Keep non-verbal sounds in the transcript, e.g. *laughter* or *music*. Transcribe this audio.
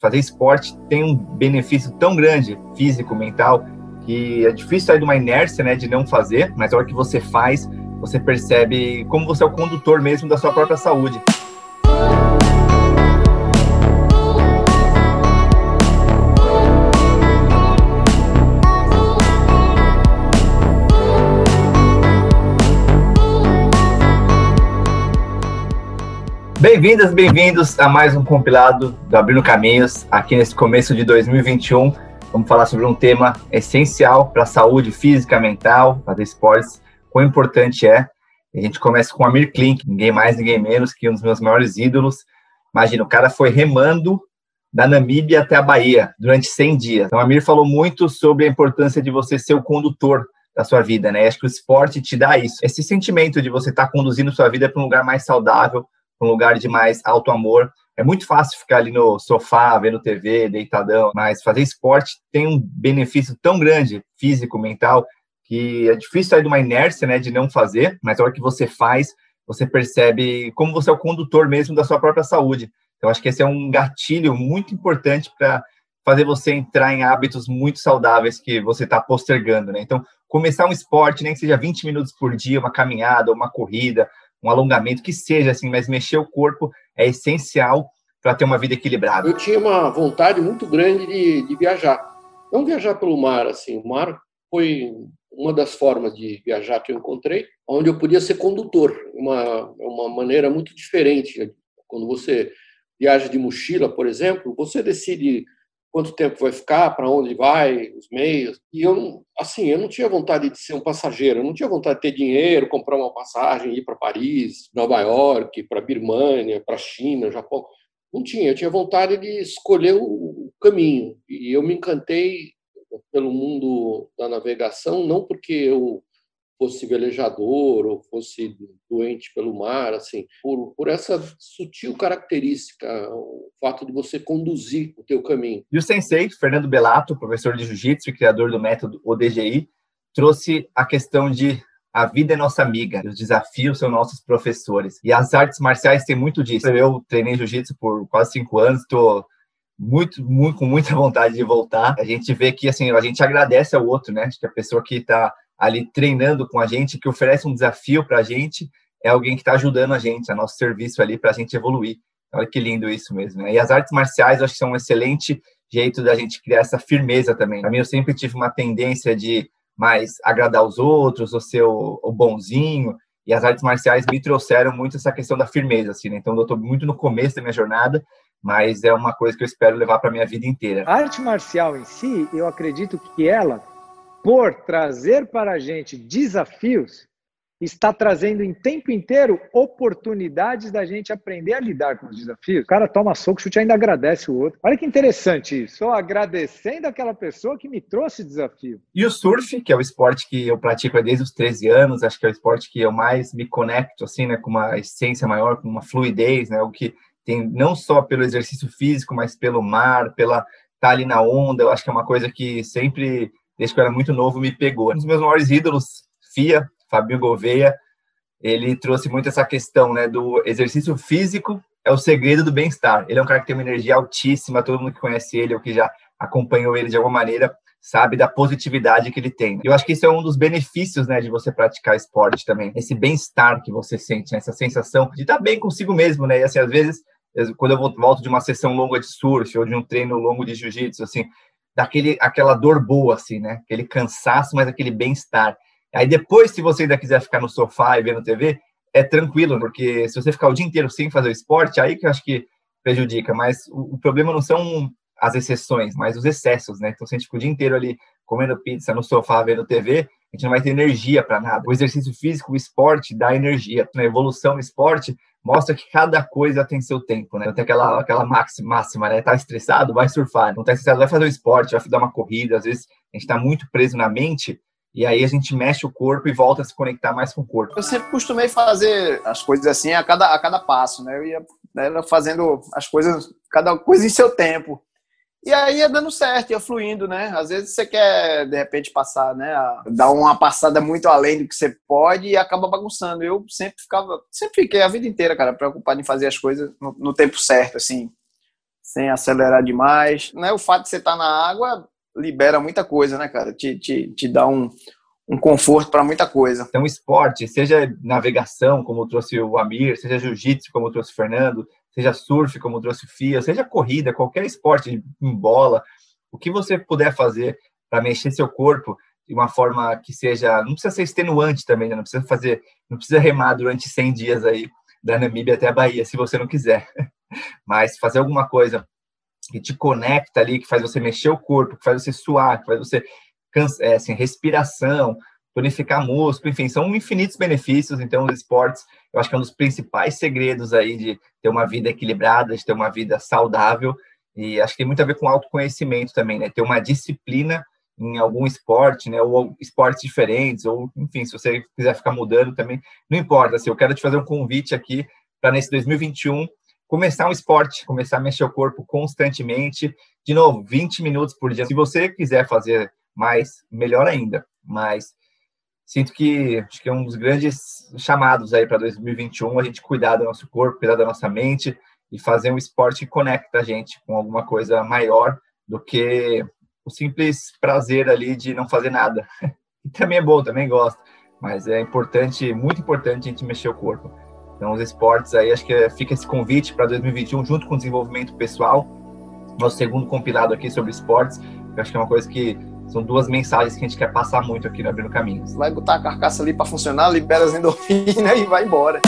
fazer esporte tem um benefício tão grande, físico, mental, que é difícil sair de uma inércia, né, de não fazer, mas a hora que você faz, você percebe como você é o condutor mesmo da sua própria saúde. Bem-vindas, bem-vindos a mais um compilado do Abrindo Caminhos, aqui nesse começo de 2021. Vamos falar sobre um tema essencial para a saúde física, mental, fazer esportes, quão importante é. A gente começa com Amir Klink, ninguém mais, ninguém menos que um dos meus maiores ídolos. Imagina, o cara foi remando da Namíbia até a Bahia durante 100 dias. Então, Amir falou muito sobre a importância de você ser o condutor da sua vida, né? acho que o esporte te dá isso, esse sentimento de você estar tá conduzindo sua vida para um lugar mais saudável, um lugar de mais alto amor. É muito fácil ficar ali no sofá, vendo TV, deitadão, mas fazer esporte tem um benefício tão grande, físico, mental, que é difícil sair de uma inércia, né, de não fazer, mas a hora que você faz, você percebe como você é o condutor mesmo da sua própria saúde. Então, acho que esse é um gatilho muito importante para fazer você entrar em hábitos muito saudáveis que você está postergando, né? Então, começar um esporte, nem que seja 20 minutos por dia, uma caminhada, uma corrida, um alongamento, que seja assim, mas mexer o corpo é essencial para ter uma vida equilibrada. Eu tinha uma vontade muito grande de, de viajar. Não viajar pelo mar, assim, o mar foi uma das formas de viajar que eu encontrei, onde eu podia ser condutor, uma, uma maneira muito diferente. Quando você viaja de mochila, por exemplo, você decide quanto tempo vai ficar, para onde vai, os meios. E eu, assim, eu não tinha vontade de ser um passageiro, eu não tinha vontade de ter dinheiro, comprar uma passagem, ir para Paris, Nova York, para Birmania, para China, Japão. Não tinha, eu tinha vontade de escolher o caminho. E eu me encantei pelo mundo da navegação, não porque eu fosse velejador ou fosse doente pelo mar, assim, por, por essa sutil característica, o fato de você conduzir o teu caminho. E o sensei, Fernando Belato, professor de jiu-jitsu e criador do método ODGI, trouxe a questão de a vida é nossa amiga, os desafios são nossos professores. E as artes marciais têm muito disso. Eu treinei jiu-jitsu por quase cinco anos, estou muito, muito, com muita vontade de voltar. A gente vê que assim, a gente agradece ao outro, né? Acho que a pessoa que está ali treinando com a gente, que oferece um desafio para a gente, é alguém que está ajudando a gente, a nosso serviço ali para a gente evoluir. Olha que lindo isso mesmo. Né? E as artes marciais, eu acho que são um excelente jeito da gente criar essa firmeza também. Para mim, eu sempre tive uma tendência de mais agradar os outros, ou ser o, o bonzinho, e as artes marciais me trouxeram muito essa questão da firmeza, assim, né? Então, eu estou muito no começo da minha jornada, mas é uma coisa que eu espero levar para minha vida inteira. A arte marcial em si, eu acredito que ela por trazer para a gente desafios, está trazendo em tempo inteiro oportunidades da gente aprender a lidar com os desafios. O cara toma soco, chute ainda agradece o outro. Olha que interessante isso. Estou agradecendo aquela pessoa que me trouxe desafio. E o surf, que é o esporte que eu pratico desde os 13 anos, acho que é o esporte que eu mais me conecto, assim, né, com uma essência maior, com uma fluidez, né, o que tem não só pelo exercício físico, mas pelo mar, pela estar tá ali na onda, eu acho que é uma coisa que sempre desde que eu era muito novo, me pegou. Um dos meus maiores ídolos, FIA, Fabio Gouveia, ele trouxe muito essa questão né, do exercício físico é o segredo do bem-estar. Ele é um cara que tem uma energia altíssima, todo mundo que conhece ele ou que já acompanhou ele de alguma maneira sabe da positividade que ele tem. Eu acho que isso é um dos benefícios, né, de você praticar esporte também, esse bem-estar que você sente, né, essa sensação de estar bem consigo mesmo, né, e assim, às vezes, quando eu volto de uma sessão longa de surf ou de um treino longo de jiu-jitsu, assim, daquele aquela dor boa, assim, né? Aquele cansaço, mas aquele bem-estar. Aí depois, se você ainda quiser ficar no sofá e vendo TV, é tranquilo, porque se você ficar o dia inteiro sem fazer esporte, aí que eu acho que prejudica. Mas o, o problema não são as exceções, mas os excessos, né? Então, se a gente fica o dia inteiro ali comendo pizza no sofá, vendo TV, a gente não vai ter energia para nada. O exercício físico, o esporte dá energia. Na evolução no esporte, mostra que cada coisa tem seu tempo, né? Tem aquela, aquela máxima, máxima, né? Tá estressado, vai surfar. Não tá estressado, vai fazer um esporte, vai dar uma corrida. Às vezes a gente tá muito preso na mente e aí a gente mexe o corpo e volta a se conectar mais com o corpo. Eu sempre costumei fazer as coisas assim a cada, a cada passo, né? Eu ia né, fazendo as coisas, cada coisa em seu tempo. E aí ia dando certo, ia fluindo, né? Às vezes você quer, de repente, passar, né? Dar uma passada muito além do que você pode e acaba bagunçando. Eu sempre ficava, sempre fiquei a vida inteira, cara, preocupado em fazer as coisas no, no tempo certo, assim. sem acelerar demais. Né? O fato de você estar tá na água libera muita coisa, né, cara? Te, te, te dá um, um conforto para muita coisa. Então, esporte, seja navegação, como trouxe o Amir, seja jiu-jitsu, como trouxe o Fernando, seja surf, como trouxe o Fia, seja corrida, qualquer esporte em bola, o que você puder fazer para mexer seu corpo de uma forma que seja, não precisa ser extenuante também, né? não precisa fazer, não precisa remar durante 100 dias aí da Namíbia até a Bahia, se você não quiser. *laughs* Mas fazer alguma coisa que te conecta ali, que faz você mexer o corpo, que faz você suar, que faz você é, assim, respiração, tonificar músculo, enfim, são infinitos benefícios. Então, os esportes, eu acho que é um dos principais segredos aí de ter uma vida equilibrada, de ter uma vida saudável. E acho que tem muito a ver com autoconhecimento também, né? Ter uma disciplina em algum esporte, né? Ou esportes diferentes, ou enfim, se você quiser ficar mudando também, não importa. Assim, eu quero te fazer um convite aqui para nesse 2021 começar um esporte, começar a mexer o corpo constantemente. De novo, 20 minutos por dia. Se você quiser fazer mais, melhor ainda. Mas sinto que acho que é um dos grandes chamados aí para 2021 a gente cuidar do nosso corpo, cuidar da nossa mente e fazer um esporte que conecta a gente com alguma coisa maior do que o simples prazer ali de não fazer nada. *laughs* E também é bom, também gosto, mas é importante, muito importante a gente mexer o corpo. Então, os esportes aí, acho que fica esse convite para 2021, junto com o desenvolvimento pessoal. Nosso segundo compilado aqui sobre esportes, eu acho que é uma coisa que são duas mensagens que a gente quer passar muito aqui no Abrindo Caminhos. Vai botar a carcaça ali para funcionar, libera as endorfinas e vai embora.